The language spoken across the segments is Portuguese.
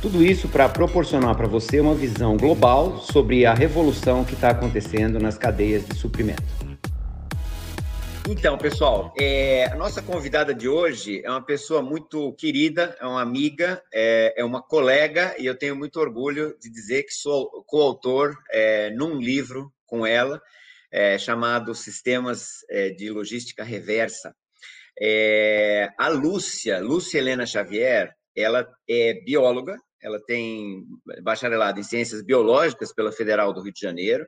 Tudo isso para proporcionar para você uma visão global sobre a revolução que está acontecendo nas cadeias de suprimento. Então, pessoal, é, a nossa convidada de hoje é uma pessoa muito querida, é uma amiga, é, é uma colega, e eu tenho muito orgulho de dizer que sou coautor é, num livro com ela, é, chamado Sistemas é, de Logística Reversa. É, a Lúcia, Lúcia Helena Xavier, ela é bióloga, ela tem bacharelado em Ciências Biológicas pela Federal do Rio de Janeiro,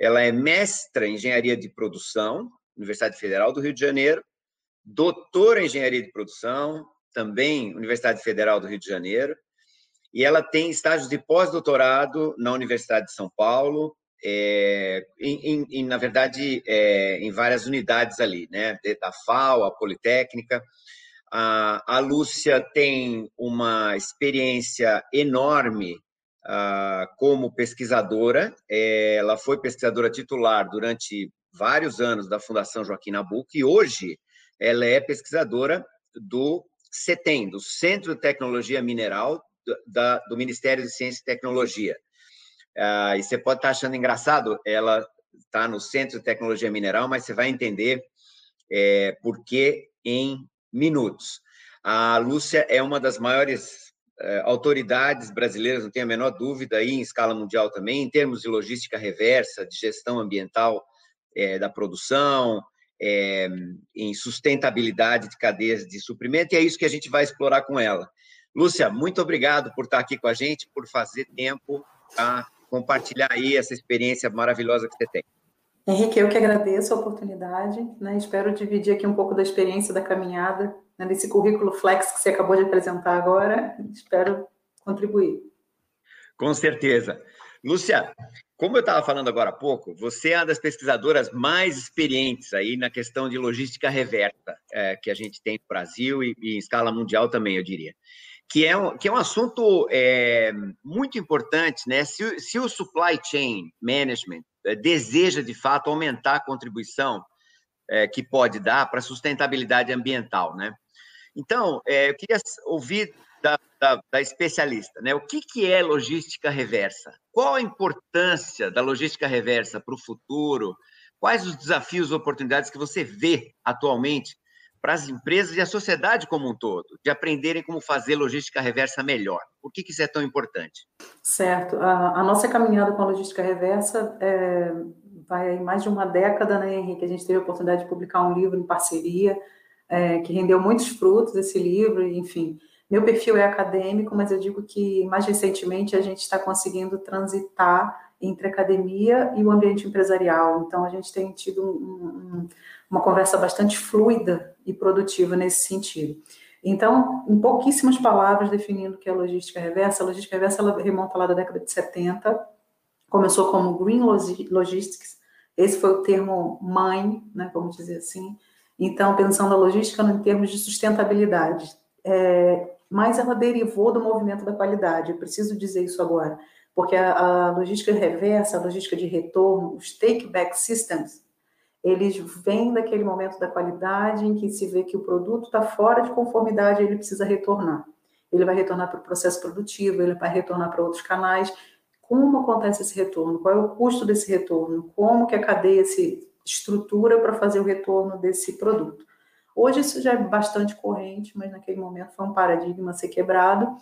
ela é mestra em Engenharia de Produção, Universidade Federal do Rio de Janeiro, doutora em Engenharia de Produção, também Universidade Federal do Rio de Janeiro, e ela tem estágios de pós-doutorado na Universidade de São Paulo, é, em, em, na verdade, é, em várias unidades ali, né, da FAO, a Politécnica, a, Lúcia tem uma experiência enorme como pesquisadora. Ela foi pesquisadora titular durante vários anos da Fundação Joaquim Nabuco e hoje ela é pesquisadora do CETEM, do Centro de Tecnologia Mineral do Ministério de Ciência e Tecnologia. E você pode estar achando engraçado, ela está no Centro de Tecnologia Mineral, mas você vai entender é, por que em minutos. A Lúcia é uma das maiores é, autoridades brasileiras, não tenho a menor dúvida, aí em escala mundial também, em termos de logística reversa, de gestão ambiental é, da produção, é, em sustentabilidade de cadeias de suprimento, e é isso que a gente vai explorar com ela. Lúcia, muito obrigado por estar aqui com a gente, por fazer tempo para compartilhar aí essa experiência maravilhosa que você tem. Henrique, eu que agradeço a oportunidade, né? espero dividir aqui um pouco da experiência da caminhada, né? desse currículo flex que você acabou de apresentar agora, espero contribuir. Com certeza. Lúcia, como eu estava falando agora há pouco, você é uma das pesquisadoras mais experientes aí na questão de logística reversa é, que a gente tem no Brasil e, e em escala mundial também, eu diria que é um, que é um assunto é, muito importante, né? Se, se o supply chain management deseja, de fato, aumentar a contribuição é, que pode dar para a sustentabilidade ambiental, né? Então, é, eu queria ouvir da, da, da, especialista, né? O que, que é logística reversa? Qual a importância da logística reversa para o futuro? Quais os desafios e oportunidades que você vê atualmente para as empresas e a sociedade como um todo, de aprenderem como fazer logística reversa melhor. Por que, que isso é tão importante? Certo. A, a nossa caminhada com a logística reversa é, vai mais de uma década, né, Henrique? A gente teve a oportunidade de publicar um livro em parceria, é, que rendeu muitos frutos, esse livro, enfim. Meu perfil é acadêmico, mas eu digo que mais recentemente a gente está conseguindo transitar entre academia e o ambiente empresarial. Então, a gente tem tido um, um, uma conversa bastante fluida e produtiva nesse sentido. Então, em pouquíssimas palavras, definindo o que é logística reversa, a logística reversa ela remonta lá da década de 70, começou como Green Logistics, esse foi o termo mãe, né, vamos dizer assim. Então, pensando a logística em termos de sustentabilidade, é, mas ela derivou do movimento da qualidade, eu preciso dizer isso agora porque a, a logística reversa, a logística de retorno, os take-back systems, eles vêm daquele momento da qualidade em que se vê que o produto está fora de conformidade, ele precisa retornar. Ele vai retornar para o processo produtivo, ele vai retornar para outros canais. Como acontece esse retorno? Qual é o custo desse retorno? Como que a cadeia se estrutura para fazer o retorno desse produto? Hoje isso já é bastante corrente, mas naquele momento foi um paradigma a ser quebrado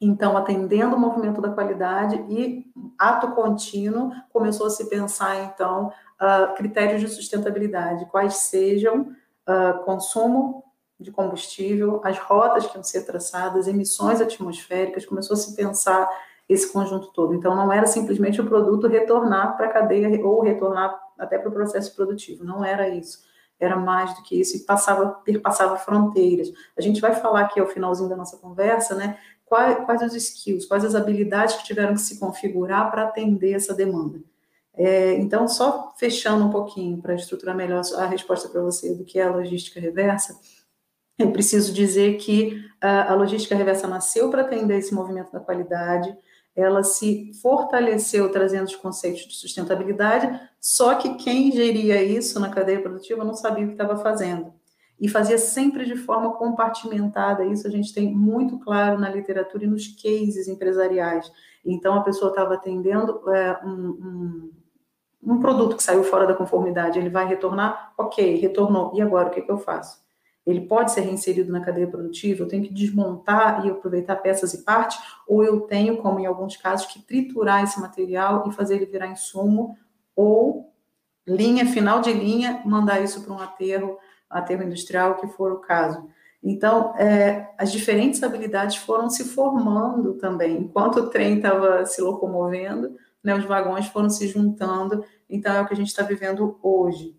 então, atendendo o movimento da qualidade e ato contínuo, começou a se pensar, então, uh, critérios de sustentabilidade, quais sejam uh, consumo de combustível, as rotas que vão ser traçadas, emissões atmosféricas, começou a se pensar esse conjunto todo. Então, não era simplesmente o produto retornar para a cadeia ou retornar até para o processo produtivo, não era isso. Era mais do que isso e passava, perpassava fronteiras. A gente vai falar aqui ao finalzinho da nossa conversa, né, quais, quais os skills, quais as habilidades que tiveram que se configurar para atender essa demanda. É, então, só fechando um pouquinho para estruturar melhor a resposta para você do que é a logística reversa, eu preciso dizer que a, a logística reversa nasceu para atender esse movimento da qualidade, ela se fortaleceu trazendo os conceitos de sustentabilidade, só que quem geria isso na cadeia produtiva não sabia o que estava fazendo. E fazia sempre de forma compartimentada, isso a gente tem muito claro na literatura e nos cases empresariais. Então, a pessoa estava atendendo é, um, um, um, produto que saiu fora da conformidade, ele vai retornar? Ok, retornou. E agora, o que, que eu faço? Ele pode ser reinserido na cadeia produtiva, eu tenho que desmontar e aproveitar peças e partes, ou eu tenho, como em alguns casos, que triturar esse material e fazer ele virar insumo, ou linha, final de linha, mandar isso para um aterro, aterro industrial, que for o caso. Então, é, as diferentes habilidades foram se formando também. Enquanto o trem estava se locomovendo, né, os vagões foram se juntando. Então, é o que a gente está vivendo hoje.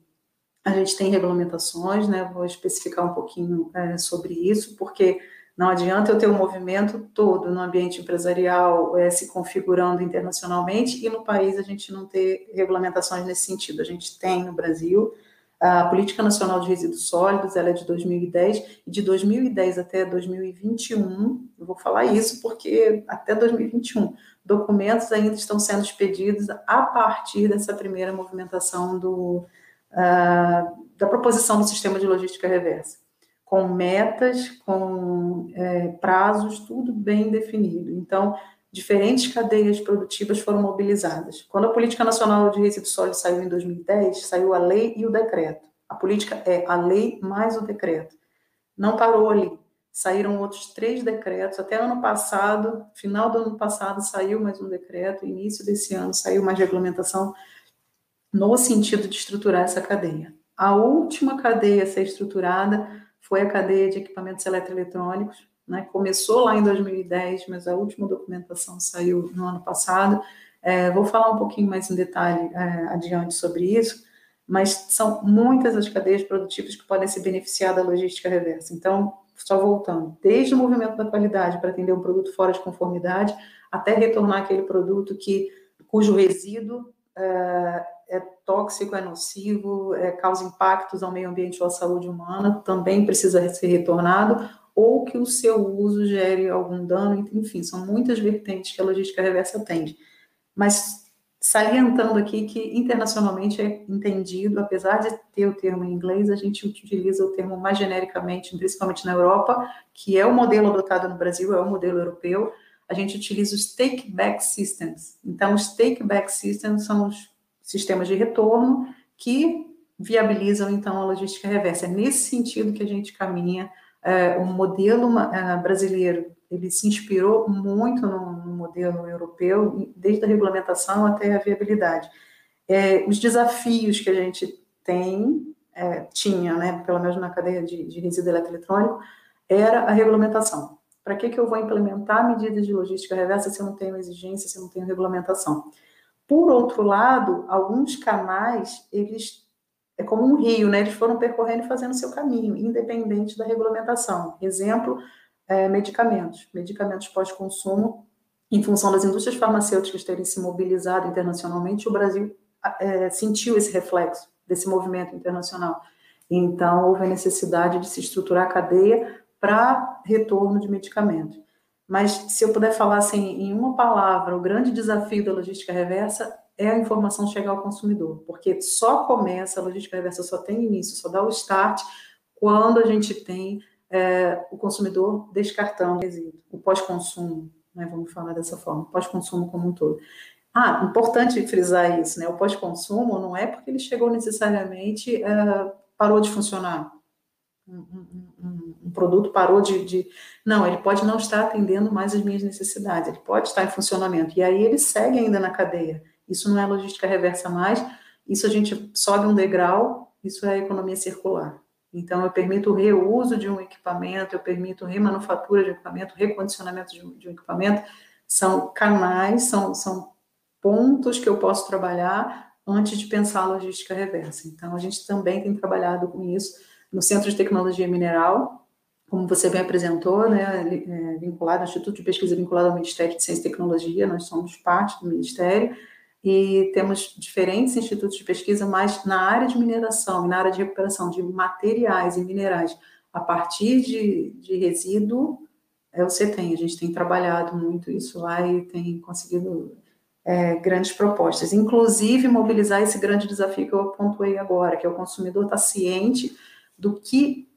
A gente tem regulamentações, né, vou especificar um pouquinho é, sobre isso, porque não adianta eu ter o um movimento todo no ambiente empresarial é, se configurando internacionalmente e no país a gente não ter regulamentações nesse sentido. A gente tem no Brasil, a Política Nacional de Resíduos Sólidos, ela é de 2010, e de 2010 até 2021, eu vou falar isso porque até 2021, documentos ainda estão sendo expedidos a partir dessa primeira movimentação do, uh, da proposição do sistema de logística reversa, com metas, com é, prazos, tudo bem definido. Então, diferentes cadeias produtivas foram mobilizadas. Quando a Política Nacional de Resíduos Sólidos saiu em 2010, saiu a lei e o decreto. A política é a lei mais o decreto. Não parou ali. Saíram outros três decretos. Até ano passado, final do ano passado, saiu mais um decreto. Início desse ano saiu mais regulamentação no sentido de estruturar essa cadeia. A última cadeia a ser estruturada foi a cadeia de equipamentos eletroeletrônicos, né? Começou lá em 2010, mas a última documentação saiu no ano passado. É, vou falar um pouquinho mais em detalhe é, adiante sobre isso, mas são muitas as cadeias produtivas que podem se beneficiar da logística reversa. Então, só voltando, desde o movimento da qualidade para atender um produto fora de conformidade, até retornar aquele produto que cujo resíduo é, é tóxico, é nocivo, é, causa impactos ao meio ambiente ou à saúde humana, também precisa ser retornado, ou que o seu uso gere algum dano, enfim, são muitas vertentes que a logística reversa atende. Mas salientando aqui que internacionalmente é entendido, apesar de ter o termo em inglês, a gente utiliza o termo mais genericamente, principalmente na Europa, que é o modelo adotado no Brasil, é o modelo europeu, a gente utiliza os take-back systems. Então, os take-back systems são os sistemas de retorno que viabilizam, então, a logística reversa. É nesse sentido que a gente caminha é, o modelo é, brasileiro ele se inspirou muito no, no, modelo europeu, desde a regulamentação até a viabilidade. É, os desafios que a gente tem, é, tinha, né, pelo menos na cadeia de, de resíduo eletroeletrônico, era a regulamentação. Para que, que eu vou implementar medidas de logística reversa se eu não tenho exigência, se eu não tenho regulamentação? Por outro lado, alguns canais, eles é como um rio, né? Eles foram percorrendo e fazendo seu caminho, independente da regulamentação. Exemplo, é, medicamentos. Medicamentos pós-consumo, em função das indústrias farmacêuticas terem se mobilizado internacionalmente, o Brasil é, sentiu esse reflexo desse movimento internacional. Então, houve a necessidade de se estruturar a cadeia para retorno de medicamentos. Mas, se eu puder falar assim, em uma palavra, o grande desafio da logística reversa é a informação chegar ao consumidor, porque só começa, a logística reversa só tem início, só dá o start quando a gente tem é, o consumidor descartando o resíduo, o pós-consumo, né, vamos falar dessa forma, pós-consumo como um todo. Ah, importante frisar isso, né? O pós-consumo não é porque ele chegou necessariamente, é, parou de funcionar. Um, um, um, produto parou de, de, Não, ele pode não estar atendendo mais as minhas necessidades, ele pode estar em funcionamento. E aí ele segue ainda na cadeia. Isso não é logística reversa mais, isso a gente sobe um degrau, isso é economia circular. Então, eu permito o reuso de um equipamento, eu permito remanufatura de equipamento, recondicionamento de de um equipamento. São canais, são, são pontos que eu posso trabalhar antes de pensar a logística reversa. Então, a gente também tem trabalhado com isso no Centro de Tecnologia Mineral, como você bem apresentou, né, é, vinculado ao Instituto de Pesquisa vinculado ao Ministério de Ciência e Tecnologia, nós somos parte do Ministério, e temos diferentes institutos de pesquisa, mas na área de mineração e na área de recuperação de materiais e minerais a partir de, de resíduo, é o CETEM. A gente tem trabalhado muito isso lá e tem conseguido é, grandes propostas, inclusive mobilizar esse grande desafio que eu pontuei agora, que é o consumidor estar tá ciente do que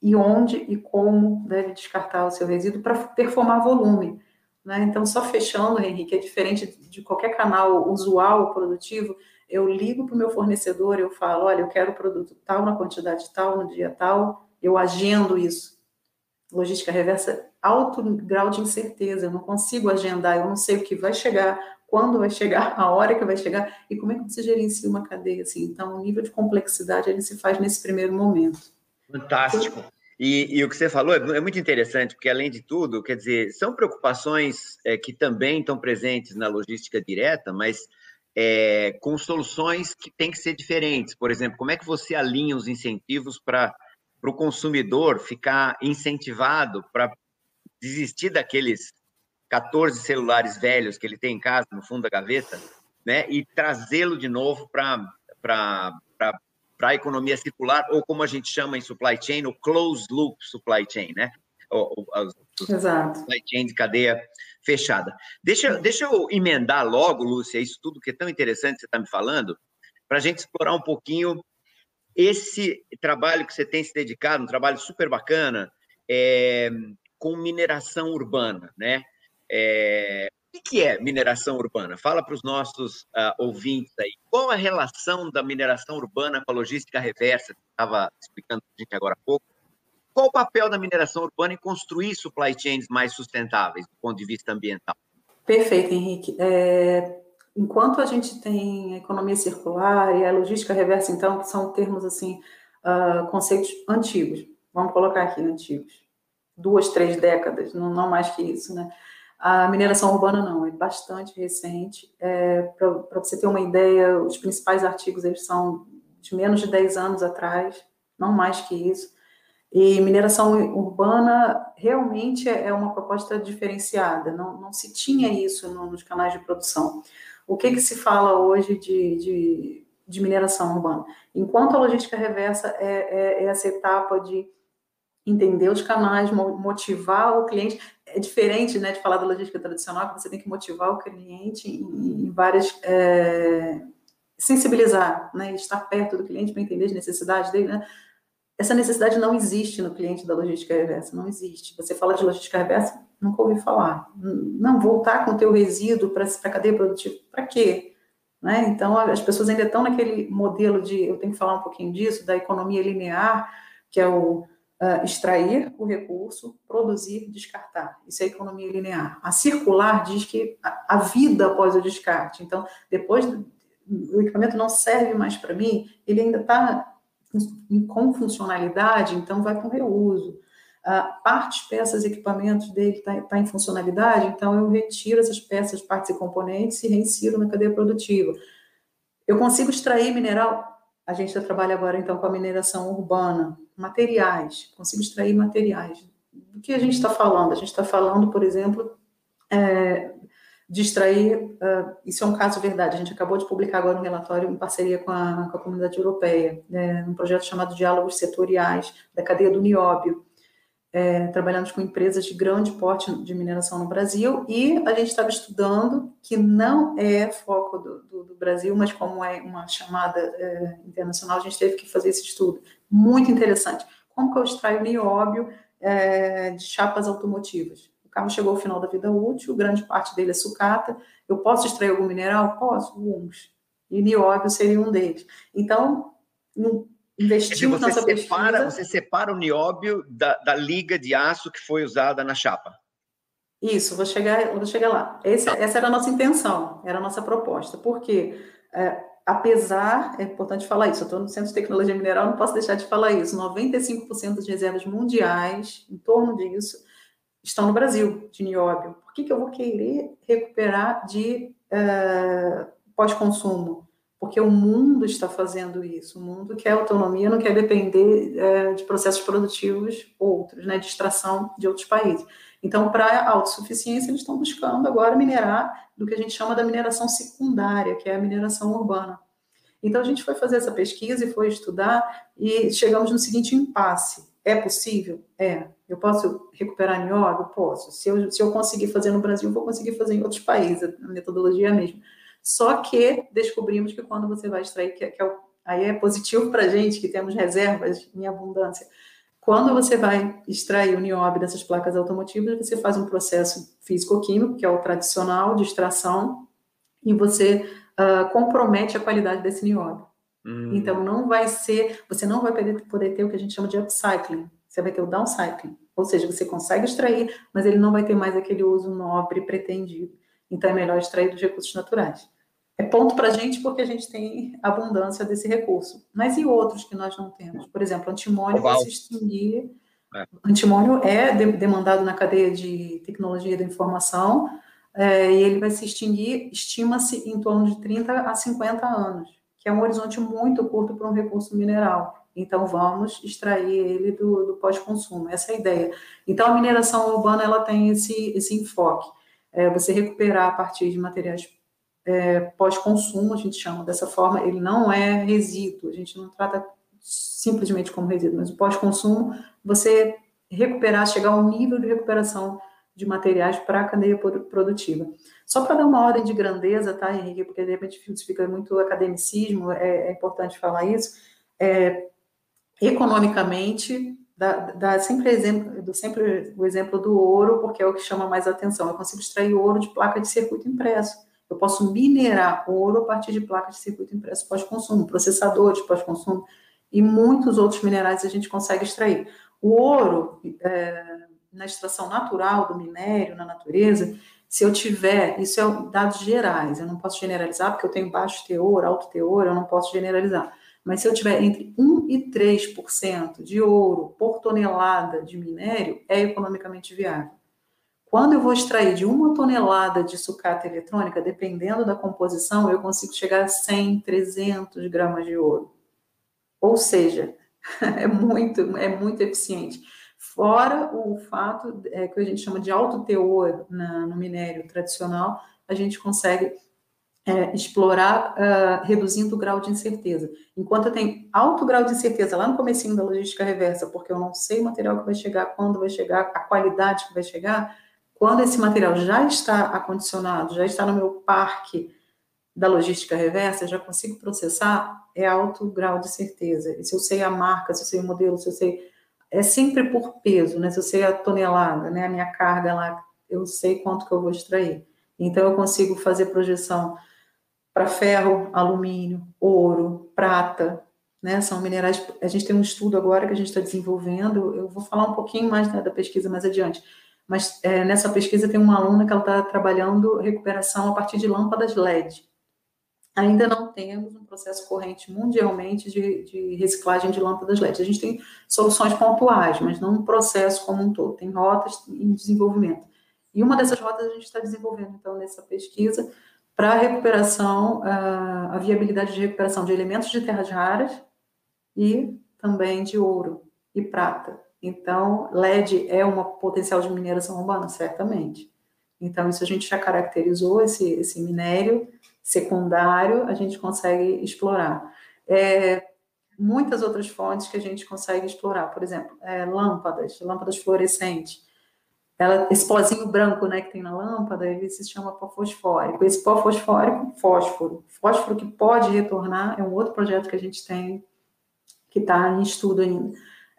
e onde e como deve descartar o seu resíduo para performar volume. Né? Então, só fechando, Henrique, é diferente de qualquer canal usual produtivo, eu ligo para o meu fornecedor, eu falo, olha, eu quero o produto tal, na quantidade tal, no dia tal, eu agendo isso. Logística reversa, alto grau de incerteza, eu não consigo agendar, eu não sei o que vai chegar, quando vai chegar, a hora que vai chegar, e como é que você gerencia uma cadeia assim. Então, o nível de complexidade, ele se faz nesse primeiro momento. Fantástico. E, e, o que você falou é, é, muito interessante, porque, além de tudo, quer dizer, são preocupações é, que também estão presentes na logística direta, mas é, com soluções que têm que ser diferentes. Por exemplo, como é que você alinha os incentivos para o consumidor ficar incentivado para desistir daqueles 14 celulares velhos que ele tem em casa, no fundo da gaveta, né, e trazê-lo de novo para para a economia circular, ou como a gente chama em supply chain, o closed loop supply chain, né? O, o, Exato. Supply chain de cadeia fechada. Deixa, deixa eu emendar logo, Lúcia, isso tudo que é tão interessante que você está me falando, para a gente explorar um pouquinho esse trabalho que você tem se dedicado, um trabalho super bacana, é, com mineração urbana, né? É, o que é mineração urbana? Fala para os nossos uh, ouvintes aí. Qual a relação da mineração urbana com a logística reversa, que estava explicando para a gente agora há pouco? Qual o papel da mineração urbana em construir supply chains mais sustentáveis do ponto de vista ambiental? Perfeito, Henrique. É, enquanto a gente tem a economia circular e a logística reversa, então, que são termos assim, uh, conceitos antigos, vamos colocar aqui antigos, duas, três décadas, não, não mais que isso, né? A mineração urbana não, é bastante recente. É, Para você ter uma ideia, os principais artigos eles são de menos de 10 anos atrás, não mais que isso. E mineração urbana realmente é uma proposta diferenciada, não, não se tinha isso no, nos canais de produção. O que, que se fala hoje de, de, de mineração urbana? Enquanto a logística reversa é, é, é essa etapa de entender os canais, motivar o cliente. É diferente né, de falar da logística tradicional, que você tem que motivar o cliente em, várias. É, sensibilizar, né, estar perto do cliente para entender as necessidades dele. Né? Essa necessidade não existe no cliente da logística reversa, não existe. Você fala de logística reversa, nunca ouvi falar. Não, voltar com o teu resíduo para a cadeia produtiva, para quê? Né? Então, as pessoas ainda estão naquele modelo de, eu tenho que falar um pouquinho disso, da economia linear, que é o uh, extrair o recurso, produzir, descartar. Isso é economia linear. A circular diz que a, a vida após o descarte. Então, depois o equipamento não serve mais para mim, ele ainda está com funcionalidade, então vai com reuso. Uh, partes, peças, equipamentos dele está tá em funcionalidade, então eu retiro essas peças, partes e componentes e reinsiro na cadeia produtiva. Eu consigo extrair mineral? A gente já trabalha agora, então, com a mineração urbana materiais, consigo extrair materiais. Do que a gente está falando? A gente está falando, por exemplo, é, de extrair, uh, isso é um caso verdade, a gente acabou de publicar agora um relatório em parceria com a, com a comunidade europeia, né, um projeto chamado Diálogos Setoriais da cadeia do nióbio, é, trabalhando com empresas de grande porte de mineração no Brasil, e a gente estava estudando, que não é foco do, do, do, Brasil, mas como é uma chamada é, internacional, a gente teve que fazer esse estudo. Muito interessante. Como que eu extraio nióbio é, de chapas automotivas? O carro chegou ao final da vida útil, grande parte dele é sucata, eu posso extrair algum mineral? Posso, alguns. E nióbio seria um deles. Então, investimos você separa, pesquisa. Você separa o nióbio da, da liga de aço que foi usada na chapa. Isso, vou chegar, vou chegar lá. Esse, tá. Essa era a nossa intenção, era a nossa proposta. Porque, é, apesar, é importante falar isso, eu estou no Centro de Tecnologia Mineral, não posso deixar de falar isso, 95% das reservas mundiais, em torno disso, estão no Brasil, de nióbio. Por que, que eu vou querer recuperar de é, pós-consumo? porque o mundo está fazendo isso. O mundo quer autonomia, não quer depender é, de processos produtivos outros, né, de extração de outros países. Então, para autossuficiência, eles estão buscando agora minerar do que a gente chama da mineração secundária, que é a mineração urbana. Então, a gente foi fazer essa pesquisa e foi estudar e chegamos no seguinte impasse. É possível? É. Eu posso recuperar nióbio? Posso. Se eu, se eu conseguir fazer no Brasil, vou conseguir fazer em outros países. A metodologia é a mesma. Só que descobrimos que quando você vai extrair, que, é, que é o, aí é positivo para a gente, que temos reservas em abundância, quando você vai extrair o nióbio dessas placas automotivas, você faz um processo físico-químico, que é o tradicional de extração, e você uh, compromete a qualidade desse nióbio. Hum. Então, não vai ser, você não vai poder, poder ter o que a gente chama de upcycling, você vai ter o downcycling, ou seja, você consegue extrair, mas ele não vai ter mais aquele uso nobre pretendido. Então, é melhor extrair dos recursos naturais é ponto para a gente porque a gente tem abundância desse recurso. Mas e outros que nós não temos? Por exemplo, antimônio vai se extinguir. É. Antimônio é de, demandado na cadeia de tecnologia da informação é, e ele vai se extinguir, estima-se, em torno de 30 a 50 anos, que é um horizonte muito curto para um recurso mineral. Então, vamos extrair ele do, do pós-consumo. Essa é a ideia. Então, a mineração urbana ela tem esse, esse enfoque. É você recuperar a partir de materiais é, pós-consumo, a gente chama dessa forma, ele não é resíduo, a gente não trata simplesmente como resíduo, mas o pós-consumo, você recuperar, chegar ao nível de recuperação de materiais para a cadeia produtiva. Só para dar uma ordem de grandeza, tá, Henrique, porque de repente fica muito academicismo, é, é importante falar isso, é, economicamente, dá, dá sempre, exemplo, do, sempre o exemplo do ouro, porque é o que chama mais atenção. Eu consigo extrair ouro de placa de circuito impresso eu posso minerar ouro a partir de placas de circuito impresso pós-consumo, processadores pós-consumo e muitos outros minerais a gente consegue extrair. O ouro, é, na extração natural do minério, na natureza, se eu tiver, isso é dados gerais, eu não posso generalizar, porque eu tenho baixo teor, alto teor, eu não posso generalizar. Mas se eu tiver entre 1 e 3% de ouro por tonelada de minério, é economicamente viável. Quando eu vou extrair de uma tonelada de sucata eletrônica, dependendo da composição, eu consigo chegar a 100, 300 gramas de ouro. Ou seja, é muito, é muito eficiente. Fora o fato é, que a gente chama de alto teor na, no minério tradicional, a gente consegue é, explorar uh, reduzindo o grau de incerteza. Enquanto eu tenho alto grau de incerteza lá no comecinho da logística reversa, porque eu não sei o material que vai chegar, quando vai chegar, a qualidade que vai chegar, quando esse material já está acondicionado, já está no meu parque da logística reversa, já consigo processar, é alto grau de certeza. E se eu sei a marca, se eu sei o modelo, se eu sei. É sempre por peso, né? Se eu sei a tonelada, né? A minha carga lá, eu sei quanto que eu vou extrair. Então, eu consigo fazer projeção para ferro, alumínio, ouro, prata, né? São minerais. A gente tem um estudo agora que a gente está desenvolvendo. Eu vou falar um pouquinho mais né, da pesquisa mais adiante mas é, nessa pesquisa tem uma aluna que ela está trabalhando recuperação a partir de lâmpadas LED. Ainda não temos um processo corrente mundialmente de, de, reciclagem de lâmpadas LED. A gente tem soluções pontuais, mas não um processo como um todo. Tem rotas em desenvolvimento. E uma dessas rotas a gente está desenvolvendo, então, nessa pesquisa, para a recuperação, a, a viabilidade de recuperação de elementos de terras raras e também de ouro e prata. Então, LED é uma potencial de mineração urbana, certamente. Então, isso a gente já caracterizou, esse, esse minério secundário, a gente consegue explorar. É, muitas outras fontes que a gente consegue explorar, por exemplo, é, lâmpadas, lâmpadas fluorescentes. Ela, esse pozinho branco né, que tem na lâmpada, ele se chama pó fosfórico. Esse pó fosfórico, fósforo. Fósforo que pode retornar, é um outro projeto que a gente tem, que está em estudo ainda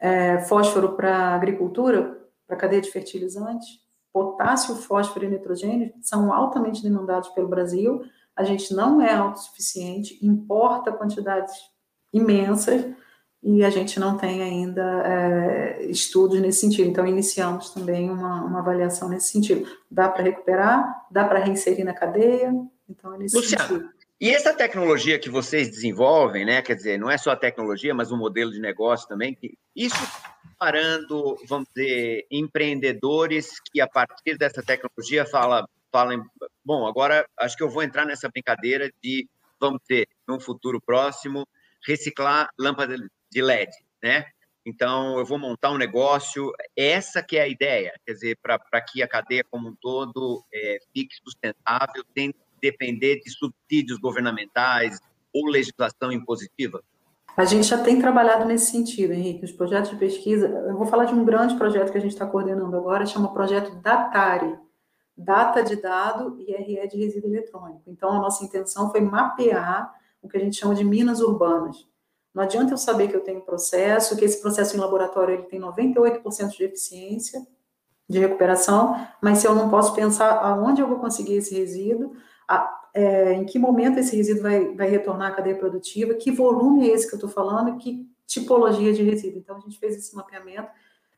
é, fósforo para agricultura, para cadeia de fertilizantes, potássio, fósforo e nitrogênio são altamente demandados pelo Brasil. A gente não é autossuficiente, importa quantidades imensas e a gente não tem ainda é, estudos nesse sentido. Então, iniciamos também uma, uma avaliação nesse sentido. Dá para recuperar, dá para reinserir na cadeia. Então, é nesse Luciana, sentido. E essa tecnologia que vocês desenvolvem, né? Quer dizer, não é só a tecnologia, mas um modelo de negócio também. Isso parando, vamos dizer, empreendedores que a partir dessa tecnologia fala, falam, bom, agora acho que eu vou entrar nessa brincadeira de, vamos dizer, num futuro próximo, reciclar lâmpada de LED, né? Então, eu vou montar um negócio, essa que é a ideia, quer dizer, para que a cadeia como um todo é, fique sustentável, que depender de subsídios governamentais ou legislação impositiva? A gente já tem trabalhado nesse sentido, Henrique. Os projetos de pesquisa, eu vou falar de um grande projeto que a gente está coordenando agora, chama Projeto Datari, Data de Dado e RE de Resíduo Eletrônico. Então, a nossa intenção foi mapear o que a gente chama de minas urbanas. Não adianta eu saber que eu tenho processo, que esse processo em laboratório ele tem 98% de eficiência de recuperação, mas se eu não posso pensar aonde eu vou conseguir esse resíduo, a, é, em que momento esse resíduo vai, vai retornar à cadeia produtiva, que volume é esse que eu estou falando, que tipologia de resíduo. Então, a gente fez esse mapeamento.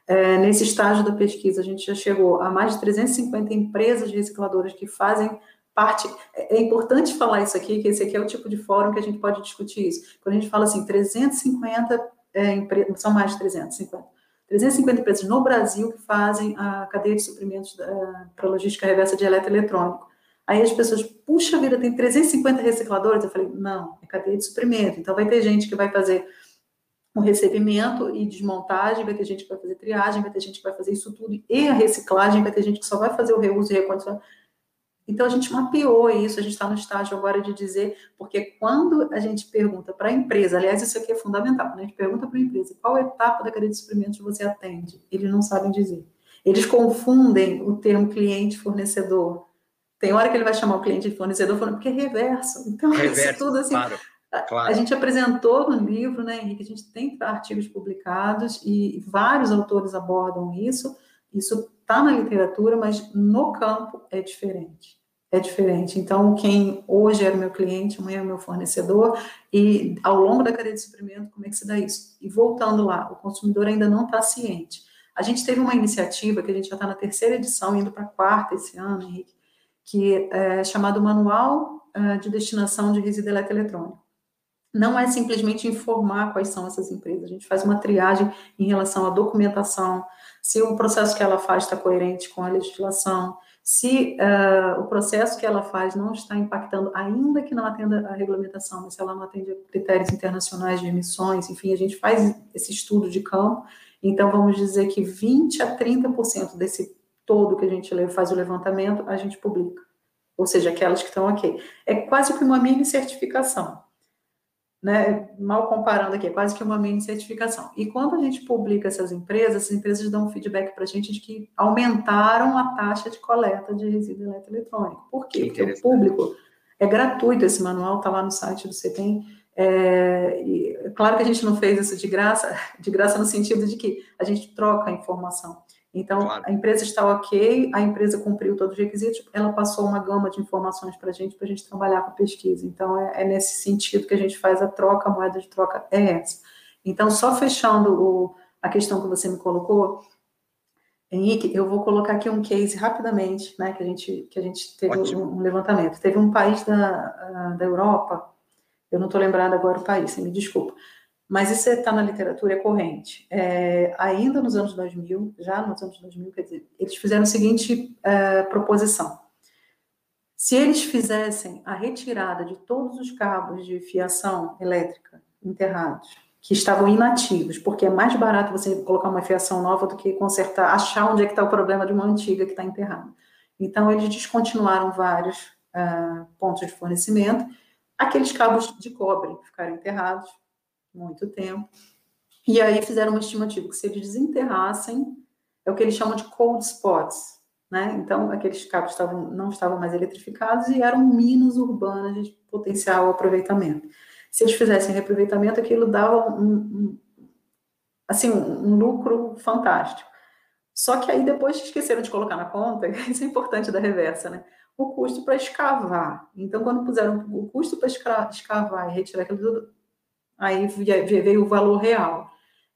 É, nesse estágio da pesquisa, a gente já chegou a mais de 350 empresas recicladoras que fazem parte. É, é importante falar isso aqui, que esse aqui é o tipo de fórum que a gente pode discutir isso. Quando a gente fala assim, 350 é, empresas, são mais de 350. 350 empresas no Brasil que fazem a cadeia de suprimentos para logística reversa de eletroeletrônico. Aí as pessoas, puxa vida, tem 350 recicladores? Eu falei, não, é cadeia de suprimento. Então vai ter gente que vai fazer o recebimento e desmontagem, vai ter gente que vai fazer triagem, vai ter gente que vai fazer isso tudo, e a reciclagem, vai ter gente que só vai fazer o reuso e recondicionamento. Então, a gente mapeou isso, a gente está no estágio agora de dizer, porque quando a gente pergunta para a empresa, aliás, isso aqui é fundamental, a gente pergunta para a empresa qual etapa da cadeia de suprimentos você atende, eles não sabem dizer. Eles confundem o termo cliente-fornecedor. Tem hora que ele vai chamar o cliente de fornecedor falando porque é reverso. Então, reverso, isso tudo assim. Claro, claro. A, gente apresentou no livro, né, Henrique? A gente tem artigos publicados e vários autores abordam isso. Isso está na literatura, mas no campo é diferente. É diferente. Então, quem hoje era meu cliente, amanhã é meu fornecedor, e ao longo da cadeia de suprimento, como é que se dá isso? E voltando lá, o consumidor ainda não está ciente. A gente teve uma iniciativa, que a gente já está na terceira edição, indo para a quarta esse ano, Henrique, que é chamado Manual eh, de Destinação de Resíduo Eletroeletrônico. Não é simplesmente informar quais são essas empresas, a gente faz uma triagem em relação à documentação, se o processo que ela faz está coerente com a legislação, se uh, o processo que ela faz não está impactando, ainda que não atenda a regulamentação, mas se ela não atende a critérios internacionais de emissões, enfim, a gente faz esse estudo de campo, então vamos dizer que 20 a 30% desse todo que a gente faz o levantamento, a gente publica. Ou seja, aquelas que estão ok. É quase que uma mini certificação né, mal comparando aqui, é quase que uma mini certificação. E quando a gente publica essas empresas, essas empresas dão um feedback para a gente de que aumentaram a taxa de coleta de resíduo eletroeletrônico. Por quê? Porque o público é gratuito, esse manual está lá no site do CETEM. É, e, claro que a gente não fez isso de graça, de graça no sentido de que a gente troca a informação. Então, claro. a empresa está ok, a empresa cumpriu todos os requisitos, ela passou uma gama de informações para a gente, para a gente trabalhar com a pesquisa. Então, é, é, nesse sentido que a gente faz a troca, a moeda de troca é essa. Então, só fechando o, a questão que você me colocou, Henrique, eu vou colocar aqui um case rapidamente, né, que a gente, que a gente teve um, um, levantamento. Teve um país da, da Europa, eu não estou lembrando agora o país, me desculpa, mas isso está na literatura, é corrente. É, ainda nos anos 2000, já nos anos 2000, quer dizer, eles fizeram a seguinte é, proposição. Se eles fizessem a retirada de todos os cabos de fiação elétrica enterrados, que estavam inativos, porque é mais barato você colocar uma fiação nova do que consertar, achar onde é que está o problema de uma antiga que está enterrada. Então, eles descontinuaram vários uh, pontos de fornecimento. Aqueles cabos de cobre ficaram enterrados, muito tempo. E aí fizeram uma estimativa que se eles desenterrassem, é o que eles chamam de cold spots, né? Então, aqueles cabos estavam, não estavam mais eletrificados e eram minas urbanas de potencial aproveitamento. Se eles fizessem reaproveitamento, aquilo dava um, um assim, um, lucro fantástico. Só que aí depois esqueceram de colocar na conta, isso é importante da reversa, né? O custo para escavar. Então, quando puseram o custo para escavar e retirar aquilo tudo, Aí veio o valor real.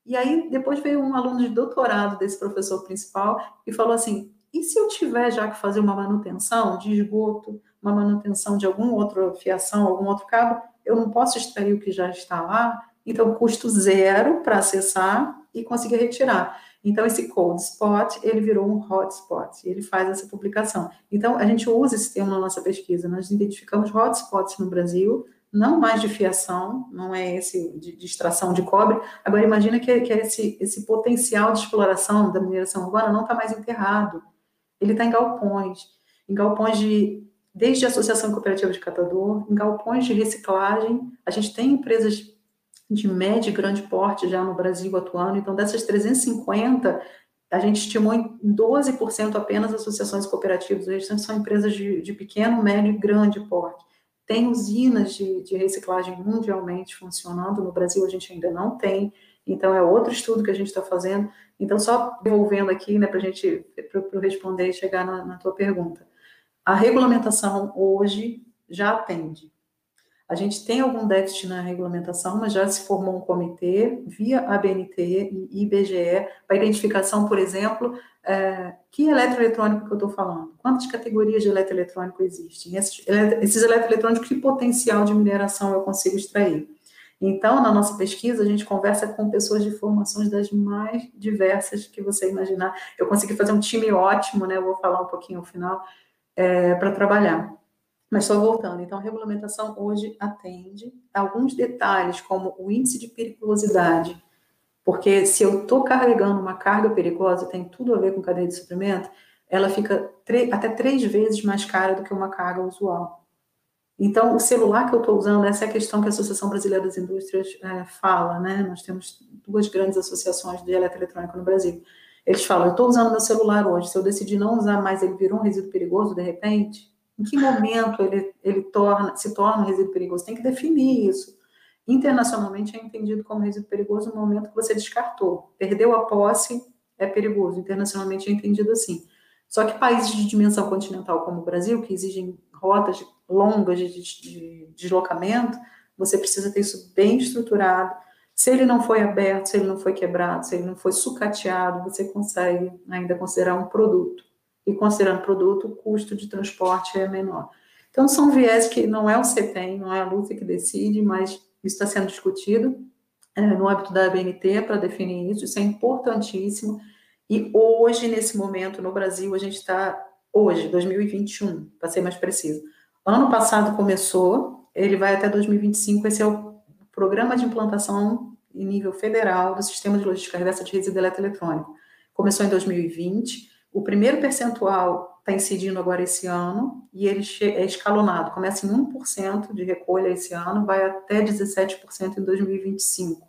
E aí depois veio um aluno de doutorado desse professor principal e falou assim: e se eu tiver já que fazer uma manutenção de esgoto, uma manutenção de alguma outra fiação, algum outro cabo, eu não posso extrair o que já está lá, então custo zero para acessar e conseguir retirar. Então esse cold spot, ele virou um hotspot, ele faz essa publicação. Então a gente usa esse termo na nossa pesquisa, nós identificamos hotspots no Brasil, não mais de fiação, não é esse de, de extração de cobre. Agora, imagina que, que esse, esse potencial de exploração da mineração urbana não está mais enterrado. Ele está em galpões, em galpões de, desde a Associação Cooperativa de Catador, em galpões de reciclagem. A gente tem empresas de médio e grande porte já no Brasil atuando, então dessas 350, a gente estimou em 12% apenas associações cooperativas, restante são empresas de, de pequeno, médio e grande porte. Tem usinas de, de, reciclagem mundialmente funcionando, no Brasil a gente ainda não tem, então é outro estudo que a gente está fazendo. Então, só devolvendo aqui, né, para a gente para responder e chegar na, na tua pergunta. A regulamentação hoje já atende a gente tem algum déficit na regulamentação, mas já se formou um comitê via ABNT e IBGE para identificação, por exemplo, é, que eletroeletrônico que eu estou falando? Quantas categorias de eletroeletrônico existem? Esses, eletroeletrônicos, que potencial de mineração eu consigo extrair? Então, na nossa pesquisa, a gente conversa com pessoas de formações das mais diversas que você imaginar. Eu consegui fazer um time ótimo, né? Eu vou falar um pouquinho no final, é, para trabalhar. Mas só voltando, então a regulamentação hoje atende a alguns detalhes, como o índice de periculosidade, porque se eu estou carregando uma carga perigosa, tem tudo a ver com cadeia de suprimento, ela fica até três vezes mais cara do que uma carga usual. Então, o celular que eu estou usando, essa é a questão que a Associação Brasileira das Indústrias é, fala, né? Nós temos duas grandes associações de eletroeletrônica no Brasil. Eles falam, eu estou usando meu celular hoje, se eu decidir não usar mais, ele virou um resíduo perigoso de repente, em que momento ele, ele torna, se torna um resíduo perigoso? Tem que definir isso. Internacionalmente é entendido como resíduo perigoso no momento que você descartou. Perdeu a posse, é perigoso. Internacionalmente é entendido assim. Só que países de dimensão continental como o Brasil, que exigem rotas longas de, de, de deslocamento, você precisa ter isso bem estruturado. Se ele não foi aberto, se ele não foi quebrado, se ele não foi sucateado, você consegue ainda considerar um produto e considerando produto, o custo de transporte é menor. Então, são viés que não é o CETEM, não é a luta que decide, mas isso está sendo discutido é, no âmbito da ABNT para definir isso, isso é importantíssimo. E hoje, nesse momento, no Brasil, a gente está, hoje, 2021, para ser mais preciso. Ano passado começou, ele vai até 2025, esse é o programa de implantação em nível federal do Sistema de Logística Reversa de Resíduo Eletroeletrônico. Começou em 2020, o primeiro percentual está incidindo agora esse ano e ele é escalonado. Começa em 1% de recolha esse ano, vai até 17% em 2025.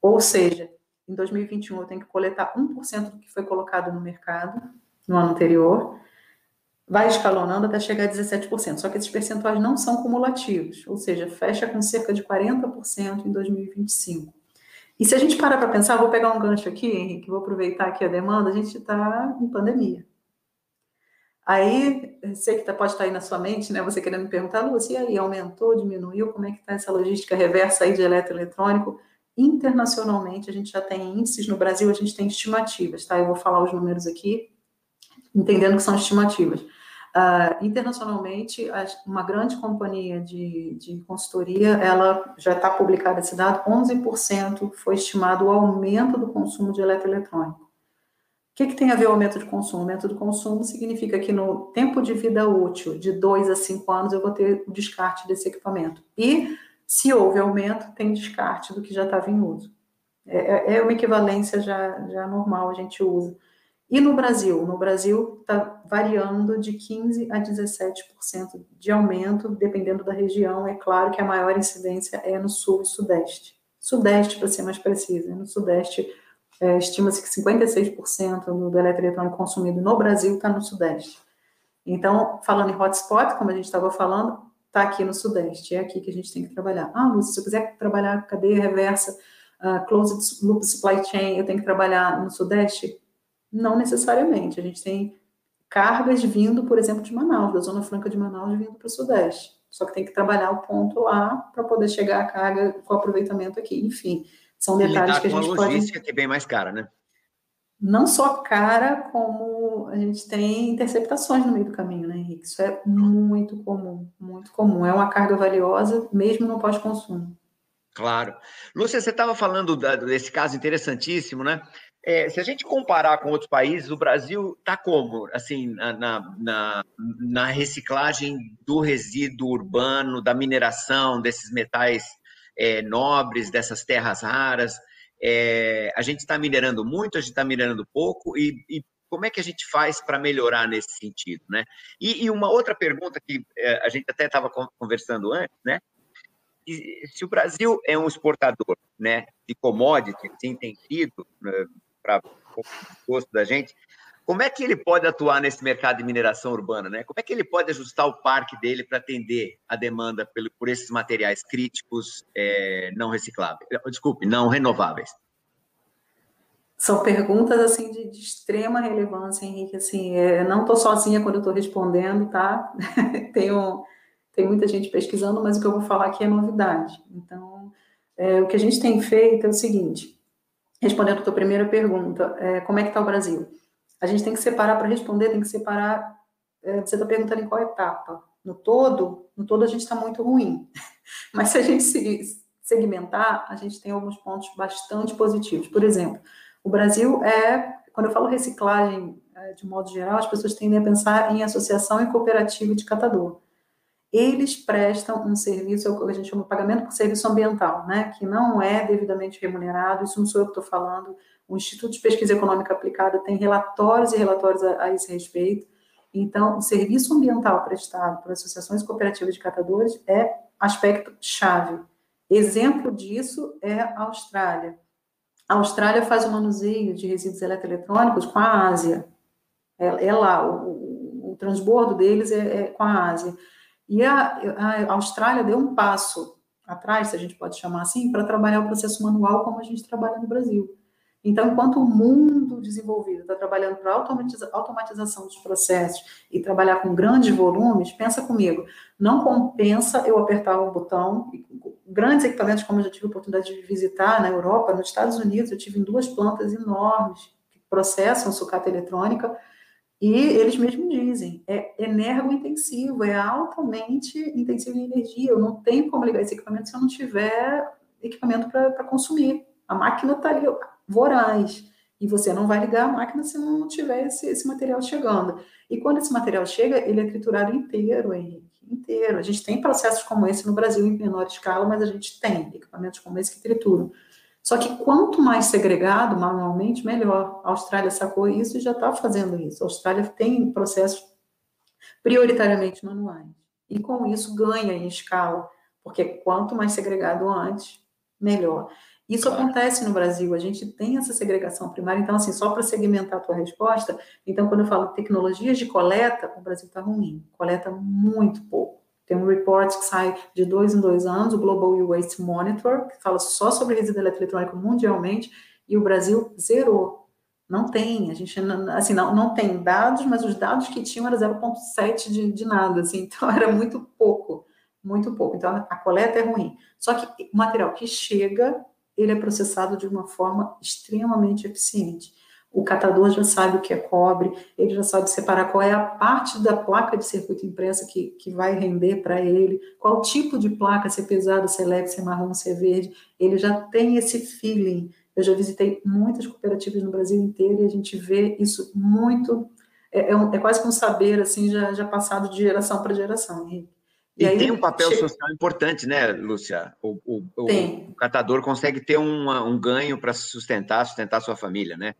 Ou seja, em 2021 eu tenho que coletar 1% do que foi colocado no mercado no ano anterior, vai escalonando até chegar a 17%. Só que esses percentuais não são cumulativos, ou seja, fecha com cerca de 40% em 2025. E se a gente parar para pensar, vou pegar um gancho aqui, Henrique, vou aproveitar aqui a demanda, a gente está em pandemia. Aí, sei que tá, pode estar tá aí na sua mente, né? Você querendo me perguntar, Lúcia, e aí, aumentou, diminuiu? Como é que está essa logística reversa aí de eletroeletrônico? Internacionalmente, a gente já tem índices, no Brasil a gente tem estimativas, tá? Eu vou falar os números aqui, entendendo que são estimativas. Uh, internacionalmente, uma grande companhia de, de consultoria, ela já está publicada esse dado, 11% foi estimado o aumento do consumo de eletroeletrônico. O que, que tem a ver o aumento de consumo? O aumento do consumo significa que no tempo de vida útil, de 2 a 5 anos, eu vou ter o descarte desse equipamento. E, se houve aumento, tem descarte do que já estava em uso. É, é, é uma equivalência já, já normal, a gente usa. E no Brasil? No Brasil está variando de 15% a 17% de aumento, dependendo da região. É claro que a maior incidência é no sul e sudeste. Sudeste, para ser mais preciso. No sudeste, é, estima-se que 56% do eletroeletrônico consumido no Brasil está no sudeste. Então, falando em hotspot, como a gente estava falando, está aqui no sudeste. É aqui que a gente tem que trabalhar. Ah, Lúcia, se eu quiser trabalhar cadeia reversa, uh, closed loop supply chain, eu tenho que trabalhar no sudeste? Não necessariamente. A gente tem cargas vindo, por exemplo, de Manaus, da Zona Franca de Manaus, vindo para o Sudeste. Só que tem que trabalhar o ponto lá para poder chegar a carga com aproveitamento aqui. Enfim, são detalhes que a gente pode... logística que é bem mais cara, né? Não só cara, como a gente tem interceptações no meio do caminho, né, Henrique? Isso é muito comum, muito comum. É uma carga valiosa, mesmo no pós-consumo. Claro. Lúcia, você estava falando desse caso interessantíssimo, né? É, se a gente comparar com outros países, o Brasil está como? Assim, na, na, na, reciclagem do resíduo urbano, da mineração desses metais é, nobres, dessas terras raras. É, a gente está minerando muito, a gente está minerando pouco, e, e, como é que a gente faz para melhorar nesse sentido? Né? E, e uma outra pergunta que é, a gente até estava conversando antes, né? se o Brasil é um exportador né, de commodities, tem sido, né, para o gosto da gente, como é que ele pode atuar nesse mercado de mineração urbana? Né? Como é que ele pode ajustar o parque dele para atender a demanda por, esses materiais críticos é, não recicláveis? Desculpe, não renováveis. São perguntas assim de, de extrema relevância, Henrique. Assim, é, não estou sozinha quando estou respondendo, tá? Tenho tem muita gente pesquisando, mas o que eu vou falar aqui é novidade. Então, é, o que a gente tem feito é o seguinte, respondendo a tua primeira pergunta, é, como é que está o Brasil? A gente tem que separar, para responder, tem que separar, é, você está perguntando em qual etapa? No todo, no todo a gente está muito ruim. Mas se a gente segmentar, a gente tem alguns pontos bastante positivos. Por exemplo, o Brasil é, quando eu falo reciclagem é, de modo geral, as pessoas tendem a pensar em associação e cooperativa de catador eles prestam um serviço, é o que a gente chama de pagamento por serviço ambiental, né, que não é devidamente remunerado, isso não sou eu que estou falando, o Instituto de Pesquisa Econômica Aplicada tem relatórios e relatórios a, a esse respeito, então, o serviço ambiental prestado por associações cooperativas de catadores é aspecto chave. Exemplo disso é a Austrália. A Austrália faz o manuseio de resíduos eletroeletrônicos com a Ásia. É, é lá, o, o, o, transbordo deles é, é com a Ásia. E a, a Austrália deu um passo atrás, se a gente pode chamar assim, para trabalhar o processo manual como a gente trabalha no Brasil. Então, enquanto o mundo desenvolvido está trabalhando para automatiza, automatização dos processos e trabalhar com grandes volumes, pensa comigo, não compensa eu apertar o botão. Grandes equipamentos, como eu já tive a oportunidade de visitar na Europa, nos Estados Unidos, eu tive em duas plantas enormes que processam sucata eletrônica e eles mesmos dizem, é energointensivo, é altamente intensivo em energia. Eu não tenho como ligar esse equipamento se eu não tiver equipamento para consumir. A máquina está ali voraz. E você não vai ligar a máquina se não tiver esse, esse material chegando. E quando esse material chega, ele é triturado inteiro, Henrique, inteiro. A gente tem processos como esse no Brasil em menor escala, mas a gente tem equipamentos como esse que trituram. Só que quanto mais segregado manualmente, melhor. A Austrália sacou isso e já está fazendo isso. A Austrália tem processos prioritariamente manuais. E com isso ganha em escala, porque quanto mais segregado antes, melhor. Isso claro. acontece no Brasil, a gente tem essa segregação primária. Então, assim, só para segmentar a tua resposta, então, quando eu falo tecnologias de coleta, o Brasil está ruim, coleta muito pouco. Tem um report que sai de dois em dois anos, o Global Waste Monitor, que fala só sobre resíduo eletroeletrônico mundialmente, e o Brasil zerou. Não tem, a gente assim, não, não tem dados, mas os dados que tinham era 0,7 de, de nada, assim, então era muito pouco, muito pouco. Então a coleta é ruim. Só que o material que chega, ele é processado de uma forma extremamente eficiente. O catador já sabe o que é cobre, ele já sabe separar qual é a parte da placa de circuito impressa que, que vai render para ele, qual tipo de placa, se é pesada, se é leve, se é marrom, se é verde. Ele já tem esse feeling. Eu já visitei muitas cooperativas no Brasil inteiro e a gente vê isso muito. É, é, um, é quase que um saber assim já, já passado de geração para geração. E, e, e aí, tem um papel chega... social importante, né, Lúcia? O, o, o, o catador consegue ter um, um ganho para sustentar, sustentar sua família, né?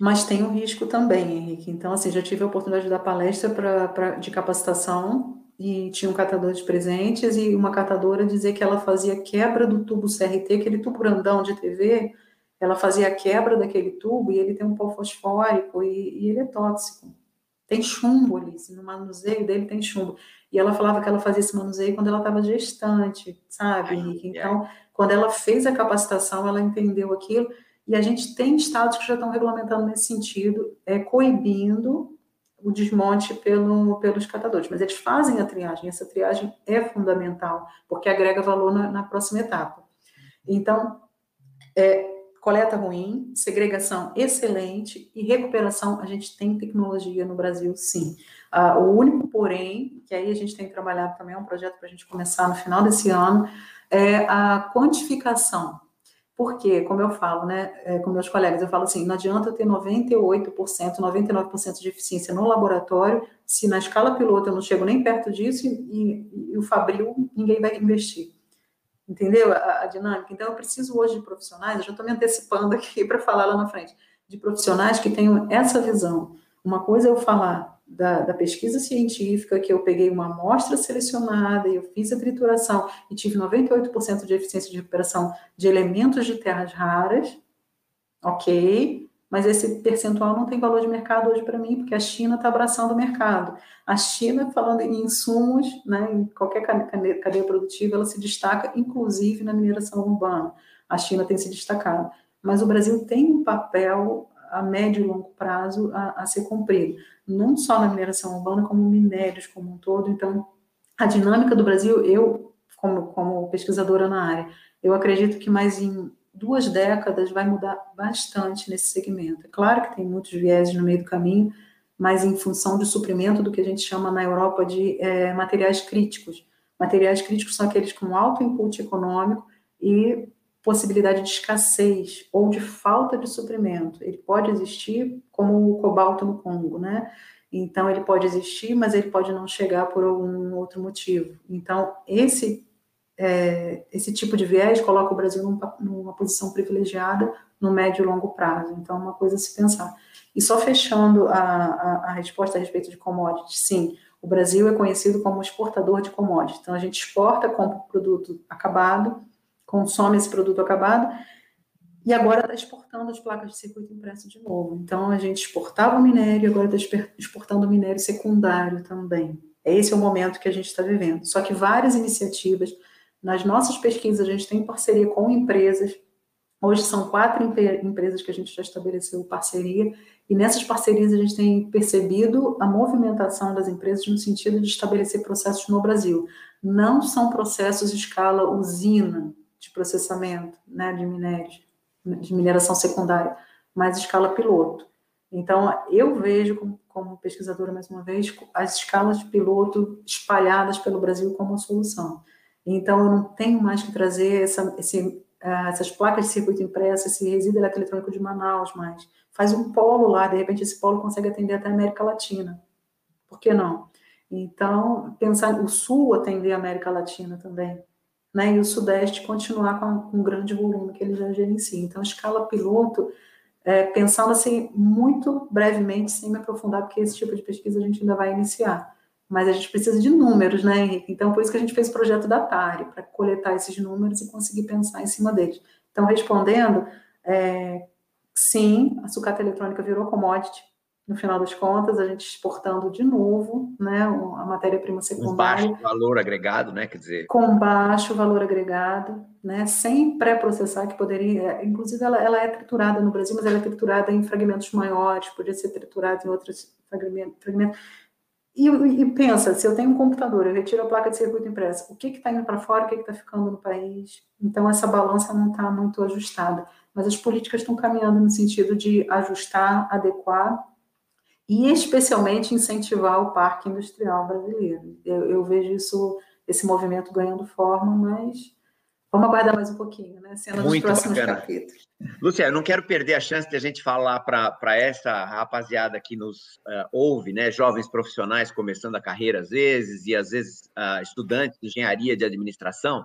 Mas tem o risco também, Henrique. Então, assim, já tive a oportunidade de dar palestra pra, pra, de capacitação e tinha um catador de presentes e uma catadora dizer que ela fazia quebra do tubo CRT, aquele tubo grandão de TV, ela fazia a quebra daquele tubo e ele tem um pó fosfórico e, e ele é tóxico. Tem chumbo ali, assim, no manuseio dele tem chumbo. E ela falava que ela fazia esse manuseio quando ela estava gestante, sabe, Henrique? Então, quando ela fez a capacitação, ela entendeu aquilo e a gente tem estados que já estão regulamentando nesse sentido, é, coibindo o desmonte pelo, pelos catadores. Mas eles fazem a triagem, essa triagem é fundamental, porque agrega valor na, na próxima etapa. Então, é, coleta ruim, segregação excelente e recuperação, a gente tem tecnologia no Brasil, sim. Ah, o único, porém, que aí a gente tem trabalhado também, é um projeto para a gente começar no final desse ano, é a quantificação Porque, como eu falo, né, é, com meus colegas, eu falo assim, não adianta eu ter 98%, 99% de eficiência no laboratório, se na escala piloto eu não chego nem perto disso e, e, e o Fabril ninguém vai investir. Entendeu a, a, dinâmica? Então, eu preciso hoje de profissionais, eu já estou me antecipando aqui para falar lá na frente, de profissionais que tenham essa visão. Uma coisa é eu falar da, da, pesquisa científica, que eu peguei uma amostra selecionada e eu fiz a trituração e tive 98% de eficiência de recuperação de elementos de terras raras, ok, mas esse percentual não tem valor de mercado hoje para mim, porque a China está abraçando o mercado. A China, falando em insumos, né, em qualquer cadeia produtiva, ela se destaca, inclusive na mineração urbana. A China tem se destacado. Mas o Brasil tem um papel a médio e longo prazo a, a ser cumprido, não só na mineração urbana, como minérios como um todo. Então, a dinâmica do Brasil, eu, como, como pesquisadora na área, eu acredito que mais em duas décadas vai mudar bastante nesse segmento. É claro que tem muitos vieses no meio do caminho, mas em função de suprimento do que a gente chama na Europa de é, materiais críticos. Materiais críticos são aqueles com alto input econômico e possibilidade de escassez ou de falta de suprimento. Ele pode existir como o cobalto no Congo, né? Então ele pode existir, mas ele pode não chegar por algum outro motivo. Então esse é, esse tipo de viés coloca o Brasil numa, numa, posição privilegiada no médio e longo prazo. Então é uma coisa a se pensar. E só fechando a, a, a resposta a respeito de commodities, sim, o Brasil é conhecido como exportador de commodities. Então a gente exporta, compra o produto acabado consome esse produto acabado, e agora está exportando as placas de circuito impresso de novo. Então, a gente exportava o minério, agora está exportando o minério secundário também. Esse é o momento que a gente está vivendo. Só que várias iniciativas, nas nossas pesquisas, a gente tem parceria com empresas. Hoje são quatro empresas que a gente já estabeleceu parceria, e nessas parcerias a gente tem percebido a movimentação das empresas no sentido de estabelecer processos no Brasil. Não são processos escala usina, de processamento né, de minérios, de mineração secundária, mas escala piloto. Então, eu vejo, como, como, pesquisadora, mais uma vez, as escalas de piloto espalhadas pelo Brasil como solução. Então, eu não tenho mais que trazer essa, esse, uh, essas placas de circuito impresso, esse resíduo eletroeletrônico de Manaus mais. Faz um polo lá, de repente esse polo consegue atender até a América Latina. Por que não? Então, pensar o Sul atender a América Latina também né, e o Sudeste continuar com, um grande volume que ele já gerencia. Então, escala piloto, é, pensando assim, muito brevemente, sem me aprofundar, porque esse tipo de pesquisa a gente ainda vai iniciar. Mas a gente precisa de números, né, Henrique? Então, por isso que a gente fez o projeto da TARI, para coletar esses números e conseguir pensar em cima deles. Então, respondendo, é, sim, a sucata eletrônica virou commodity, no final das contas, a gente exportando de novo, né, a matéria-prima secundária. Com baixo valor agregado, né, quer dizer... Com baixo valor agregado, né, sem pré-processar, que poderia... Inclusive, ela, ela, é triturada no Brasil, mas ela é triturada em fragmentos maiores, poderia ser triturada em outros fragmentos. fragmentos. E, e, pensa, se eu tenho um computador, eu retiro a placa de circuito impressa, o que está indo para fora, o que está ficando no país? Então, essa balança não está muito ajustada. Mas as políticas estão caminhando no sentido de ajustar, adequar e especialmente incentivar o parque industrial brasileiro. Eu, eu, vejo isso, esse movimento ganhando forma, mas vamos aguardar mais um pouquinho, né? Sendo Muito nos próximos bacana. capítulos. Lúcia, eu não quero perder a chance de a gente falar para essa rapaziada que nos uh, ouve, né? Jovens profissionais começando a carreira às vezes, e às vezes uh, estudantes de engenharia de administração.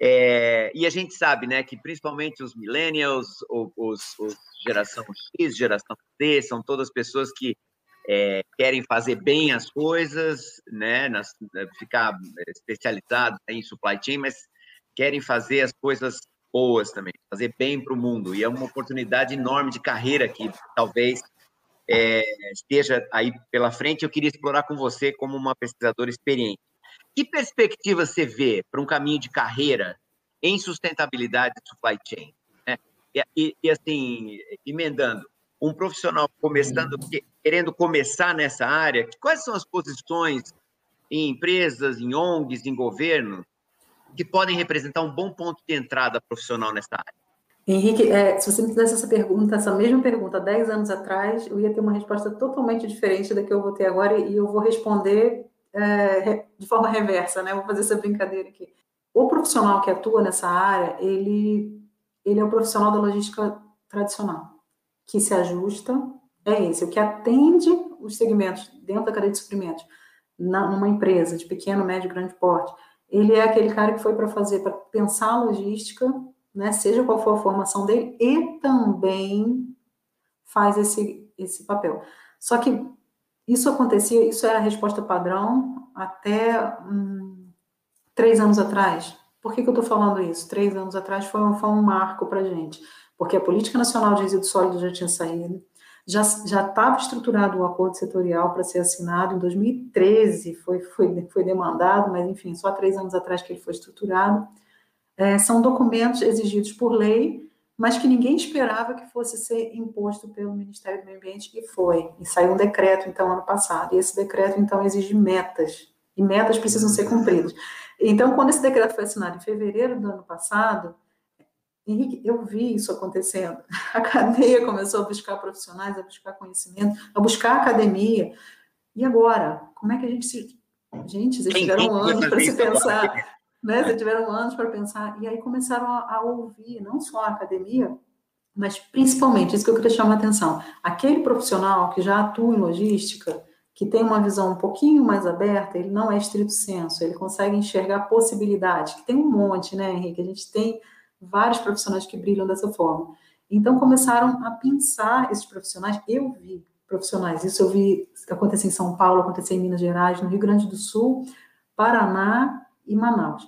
É, e a gente sabe, né, que principalmente os millennials, os, os geração X, geração Z, são todas pessoas que é, querem fazer bem as coisas, né, nas, ficar especializados em supply chain, mas querem fazer as coisas boas também, fazer bem para o mundo. E é uma oportunidade enorme de carreira que talvez é, esteja aí pela frente. Eu queria explorar com você como uma pesquisadora experiente. Que perspectiva você vê para um caminho de carreira em sustentabilidade de supply chain? E, e, assim, emendando, um profissional começando, querendo começar nessa área, quais são as posições em empresas, em ONGs, em governo, que podem representar um bom ponto de entrada profissional nessa área? Henrique, é, se você me fizesse essa pergunta, essa mesma pergunta, 10 anos atrás, eu ia ter uma resposta totalmente diferente da que eu vou ter agora e eu vou responder é, de forma reversa, né? vou fazer essa brincadeira aqui. O profissional que atua nessa área, ele ele é o profissional da logística tradicional, que se ajusta, é esse, o que atende os segmentos dentro da cadeia de suprimentos, na, numa empresa de pequeno, médio, grande porte. Ele é aquele cara que foi para fazer, para pensar a logística, né, seja qual for a formação dele, e também faz esse, esse papel. Só que isso acontecia, isso era a resposta padrão até hum, três anos atrás. Por que, que eu estou falando isso? Três anos atrás foi um, foi um marco para a gente, porque a Política Nacional de Resíduos Sólidos já tinha saído, já estava estruturado o um acordo setorial para ser assinado em 2013, foi, foi, foi demandado, mas enfim, só três anos atrás que ele foi estruturado. É, são documentos exigidos por lei, mas que ninguém esperava que fosse ser imposto pelo Ministério do Meio Ambiente, e foi. E saiu um decreto, então, ano passado. E esse decreto, então, exige metas, e metas precisam ser cumpridas. Então, quando esse decreto foi assinado em fevereiro do ano passado, Henrique, eu vi isso acontecendo. A cadeia começou a buscar profissionais, a buscar conhecimento, a buscar academia. E agora? Como é que a gente se. Gente, vocês tiveram anos para se pensar. Né? Vocês tiveram anos para pensar. E aí começaram a, a, ouvir, não só a academia, mas principalmente, isso que eu queria chamar a atenção. Aquele profissional que já atua em logística, que tem uma visão um pouquinho mais aberta, ele não é estrito senso, ele consegue enxergar possibilidades, que tem um monte, né, Henrique? A gente tem vários profissionais que brilham dessa forma. Então começaram a pensar esses profissionais. Eu vi profissionais, isso eu vi acontecer em São Paulo, acontecer em Minas Gerais, no Rio Grande do Sul, Paraná e Manaus.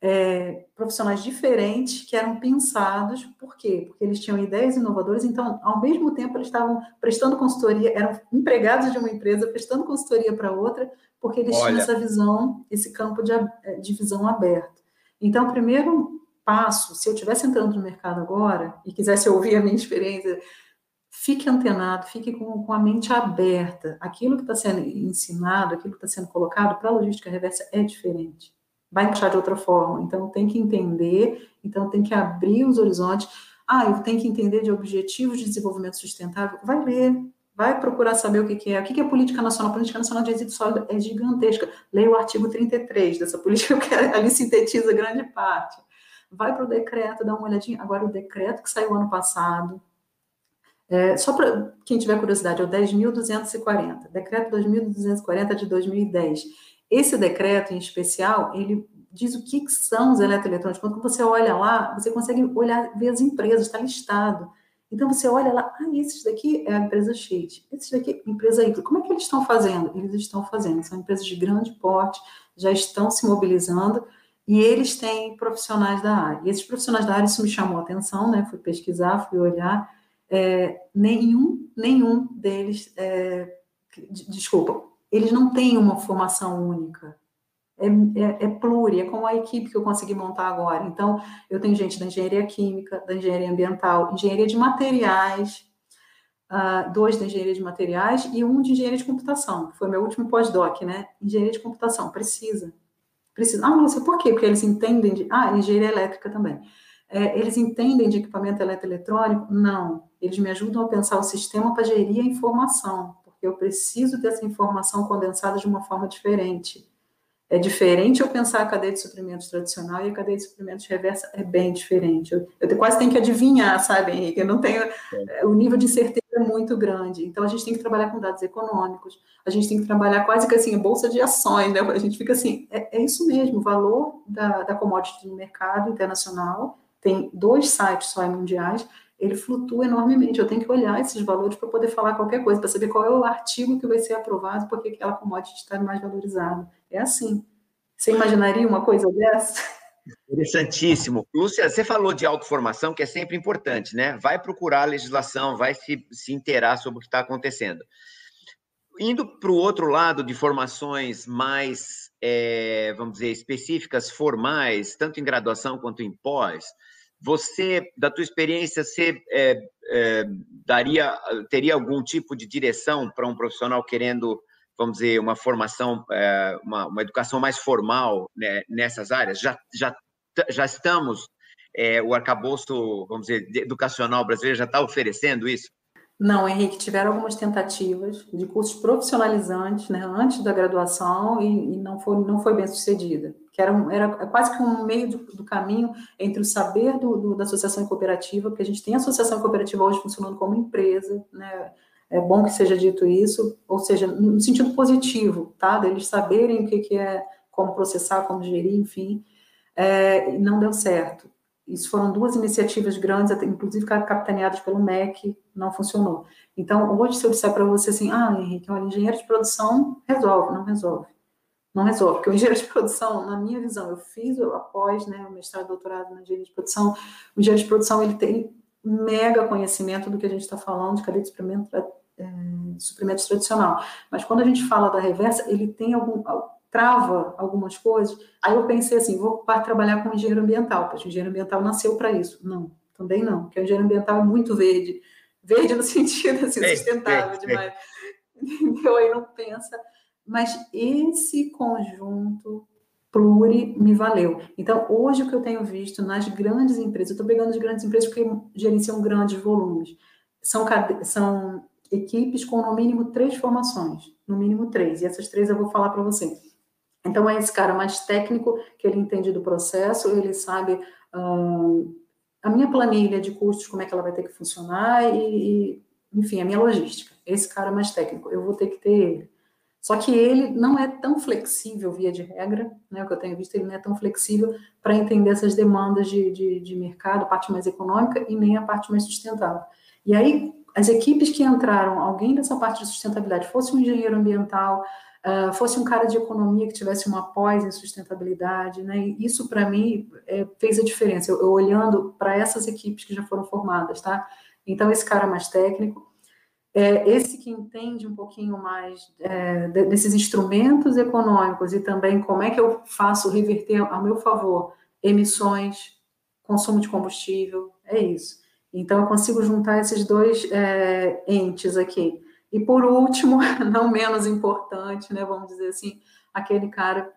É, profissionais diferentes que eram pensados, por quê? Porque eles tinham ideias inovadoras, então, ao mesmo tempo, eles estavam prestando consultoria, eram empregados de uma empresa, prestando consultoria para outra, porque eles Olha. tinham essa visão, esse campo de, de visão aberto. Então, primeiro passo, se eu estivesse entrando no mercado agora e quisesse ouvir a minha experiência, fique antenado, fique com, com a mente aberta. Aquilo que está sendo ensinado, aquilo que está sendo colocado para a logística reversa é diferente. Vai encaixar de outra forma. Então, tem que entender, então tem que abrir os horizontes. Ah, eu tenho que entender de objetivos de desenvolvimento sustentável. Vai ler, vai procurar saber o que, que é. O que, que é política nacional? A política nacional de resíduos sólidos é gigantesca. Leia o artigo 33 dessa política, que ali sintetiza grande parte vai para o decreto, dá uma olhadinha. Agora, o decreto que saiu ano passado, é, só para quem tiver curiosidade, é o 10.240, decreto 2.240 de 2010. Esse decreto, em especial, ele diz o que são os eletroeletrônicos. Quando você olha lá, você consegue olhar, ver as empresas, está listado. Então, você olha lá, ah, esses daqui é a empresa X, esses daqui é a empresa Y. Como é que eles estão fazendo? Eles estão fazendo, são empresas de grande porte, já estão se mobilizando e eles têm profissionais da área. E esses profissionais da área, isso me chamou a atenção, né? Fui pesquisar, fui olhar. É, nenhum, nenhum deles, é, desculpa, eles não têm uma formação única. É, é, é pluri, é como a equipe que eu consegui montar agora. Então, eu tenho gente da engenharia química, da engenharia ambiental, engenharia de materiais, uh, dois da engenharia de materiais e um de engenharia de computação, que foi meu último pós-doc, né? Engenharia de computação, precisa precisam. Ah, Lúcia, por quê? Porque eles entendem de. Ah, engenharia elétrica também. É, eles entendem de equipamento eletroeletrônico? Não. Eles me ajudam a pensar o sistema para gerir a informação, eu preciso dessa informação condensada de uma forma diferente. É diferente eu pensar a cadeia de suprimentos tradicional e a cadeia de suprimentos reversa é bem diferente. Eu, eu quase tenho que adivinhar, sabe, Henrique? Eu não tenho. É. O nível de certeza é muito grande. Então, a gente tem que trabalhar com dados econômicos, a gente tem que trabalhar quase que assim, bolsa de ações, né? A gente fica assim, é, é isso mesmo, o valor da, da commodity no mercado internacional, tem dois sites só mundiais, ele flutua enormemente. Eu tenho que olhar esses valores para poder falar qualquer coisa, para saber qual é o artigo que vai ser aprovado, porque aquela commodity está mais valorizada. É assim. Você imaginaria uma coisa dessa? Interessantíssimo. Lúcia, você falou de autoformação, que é sempre importante, né? Vai procurar a legislação, vai se, se inteirar sobre o que está acontecendo. Indo para o outro lado de formações mais, é, vamos dizer, específicas, formais, tanto em graduação quanto em pós, você, da tua experiência, você é, é, daria, teria algum tipo de direção para um profissional querendo, vamos dizer, uma formação, é, uma, uma, educação mais formal né, nessas áreas? Já, já, já estamos, é, o arcabouço, vamos dizer, educacional brasileiro já está oferecendo isso? Não, Henrique, tiveram algumas tentativas de cursos profissionalizantes, né, antes da graduação e, e não, foi, não foi bem sucedida. Que era, um, era quase que um meio do, do caminho entre o saber do, do, da associação cooperativa, porque a gente tem a associação cooperativa hoje funcionando como empresa, né, é bom que seja dito isso, ou seja, no sentido positivo, tá, deles saberem o que, que é, como processar, como gerir, enfim, é, não deu certo. Isso foram duas iniciativas grandes, inclusive capitaneadas pelo MEC, não funcionou. Então, hoje, se eu disser para você assim, ah, Henrique, olha, engenheiro de produção resolve, não resolve. Não resolve, porque o engenheiro de produção, na minha visão, eu fiz após né, o mestrado e doutorado na engenharia de produção, o engenheiro de produção ele tem mega conhecimento do que a gente está falando de cadeia de suprimento, é, de suprimento tradicional. Mas quando a gente fala da reversa, ele tem algum trava algumas coisas. Aí eu pensei assim, vou trabalhar com engenheiro ambiental, porque o engenheiro ambiental nasceu para isso. Não, também não, porque o engenheiro ambiental é muito verde. Verde no sentido assim, sustentável é, demais. Entendeu? Aí não pensa. Mas esse conjunto pluri me valeu. Então, hoje o que eu tenho visto nas grandes empresas, eu estou pegando as grandes empresas porque gerenciam grandes volumes, são, são equipes com no mínimo três formações, no mínimo três, e essas três eu vou falar para você. Então, é esse cara mais técnico, que ele entende do processo, ele sabe hum, a minha planilha de custos, como é que ela vai ter que funcionar, e, e, enfim, a minha logística. Esse cara mais técnico, eu vou ter que ter ele. Só que ele não é tão flexível, via de regra, né, o que eu tenho visto, ele não é tão flexível para entender essas demandas de, de, de mercado, a parte mais econômica e nem a parte mais sustentável. E aí, as equipes que entraram, alguém dessa parte de sustentabilidade, fosse um engenheiro ambiental, uh, fosse um cara de economia que tivesse uma pós em sustentabilidade, né? E isso para mim é, fez a diferença. Eu, eu olhando para essas equipes que já foram formadas, tá? Então esse cara mais técnico, é, esse que entende um pouquinho mais é, desses instrumentos econômicos e também como é que eu faço reverter a meu favor emissões, consumo de combustível, é isso. Então eu consigo juntar esses dois é, entes aqui. E por último, não menos importante, né, vamos dizer assim, aquele cara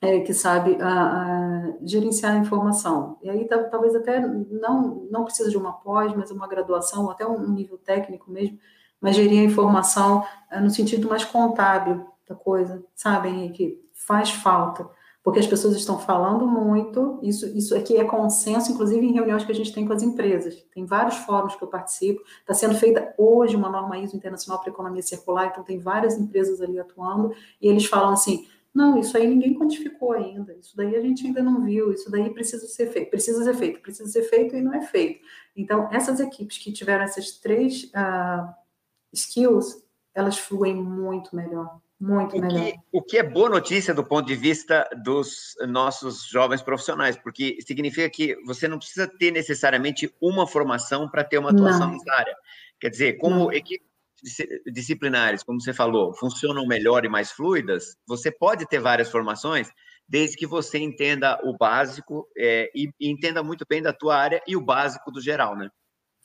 é, que sabe a, a, gerenciar a informação. E aí talvez até não, não precisa de uma pós, mas uma graduação, ou até um nível técnico mesmo, mas gerir a informação é, no sentido mais contábil da coisa, sabe, Henrique? Faz falta porque as pessoas estão falando muito, isso, isso aqui é consenso, inclusive em reuniões que a gente tem com as empresas. Tem vários fóruns que eu participo, está sendo feita hoje uma norma ISO internacional para economia circular, então tem várias empresas ali atuando, e eles falam assim, não, isso aí ninguém quantificou ainda, isso daí a gente ainda não viu, isso daí precisa ser feito, precisa ser feito, precisa ser feito e não é feito. Então, essas equipes que tiveram essas três uh, skills, elas fluem muito melhor, muito o melhor. Que, o que é boa notícia do ponto de vista dos nossos jovens profissionais, porque significa que você não precisa ter necessariamente uma formação para ter uma atuação nessa área. Quer dizer, como não. equipes disciplinares, como você falou, funcionam melhor e mais fluidas, você pode ter várias formações, desde que você entenda o básico é, e, e entenda muito bem da tua área e o básico do geral, né?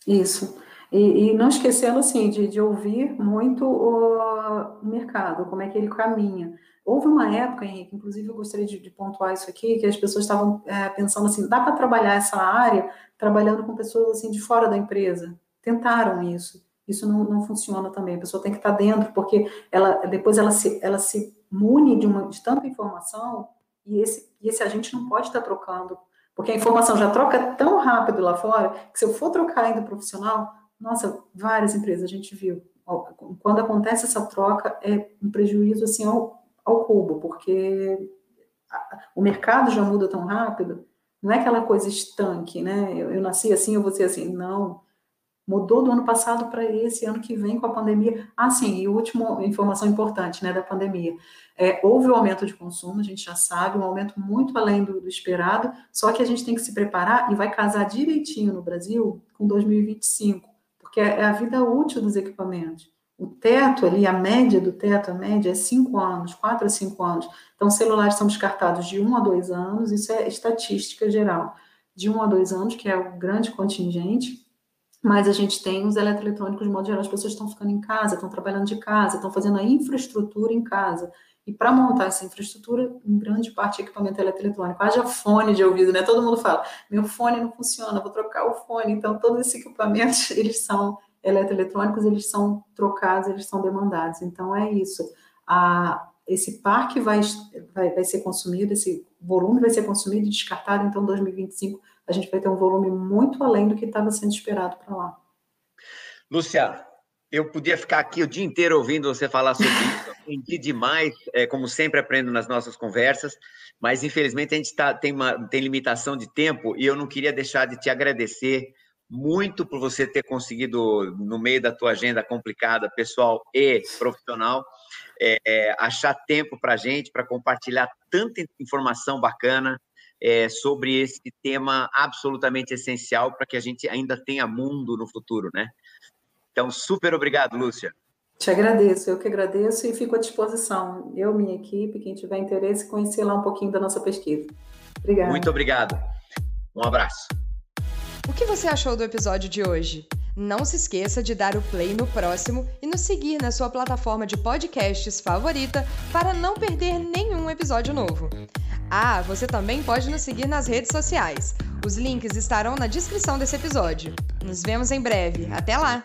Isso. E, e não esquecendo, assim, de, de ouvir muito o mercado, como é que ele caminha. Houve uma época, Henrique, inclusive eu gostaria de, de pontuar isso aqui, que as pessoas estavam é, pensando assim, dá para trabalhar essa área trabalhando com pessoas assim de fora da empresa. Tentaram isso. Isso não, não funciona também. A pessoa tem que estar dentro, porque ela depois ela se, ela se mune de, uma, de tanta informação e esse, e esse agente não pode estar trocando, porque a informação já troca tão rápido lá fora que se eu for trocar ainda profissional, nossa, várias empresas a gente viu. Quando acontece essa troca, é um prejuízo assim ao, ao cubo, porque o mercado já muda tão rápido, não é aquela coisa estanque, né? Eu, eu nasci assim, eu vou ser assim. Não. Mudou do ano passado para esse ano que vem com a pandemia. Ah, sim, e última informação importante, né, da pandemia. É, houve um aumento de consumo, a gente já sabe, um aumento muito além do, do esperado, só que a gente tem que se preparar e vai casar direitinho no Brasil com 2025 porque é a vida útil dos equipamentos. O teto ali, a média do teto, a média é 5 anos, 4 a 5 anos. Então, celulares são descartados de 1 um a 2 anos, isso é estatística geral. De 1 um a 2 anos, que é o grande contingente, mas a gente tem os eletroeletrônicos, de modo geral, as pessoas estão ficando em casa, estão trabalhando de casa, estão fazendo a infraestrutura em casa. E para montar essa infraestrutura, em grande parte, equipamento eletroeletrônico. Haja fone de ouvido, né? Todo mundo fala, meu fone não funciona, vou trocar o fone. Então, todos esses equipamentos, eles são eletroeletrônicos, eles são trocados, eles são demandados. Então, é isso. A, esse parque vai, vai, vai ser consumido, esse volume vai ser consumido e descartado, então, em 2025, a gente vai ter um volume muito além do que estava sendo esperado para lá. Lúcia, eu podia ficar aqui o dia inteiro ouvindo você falar sobre isso. Aprendi demais, é, como sempre aprendo nas nossas conversas, mas infelizmente a gente tá, tem, uma, tem limitação de tempo e eu não queria deixar de te agradecer muito por você ter conseguido, no meio da tua agenda complicada, pessoal e profissional, é, é, achar tempo para a gente, para compartilhar tanta informação bacana é, sobre esse tema absolutamente essencial para que a gente ainda tenha mundo no futuro, né? Então, super obrigado, Lúcia. Te agradeço, eu que agradeço e fico à disposição. Eu, minha equipe, quem tiver interesse, conhecer lá um pouquinho da nossa pesquisa. Obrigada. Muito obrigado. Um abraço. O que você achou do episódio de hoje? Não se esqueça de dar o play no próximo e nos seguir na sua plataforma de podcasts favorita para não perder nenhum episódio novo. Ah, você também pode nos seguir nas redes sociais. Os links estarão na descrição desse episódio. Nos vemos em breve. Até lá!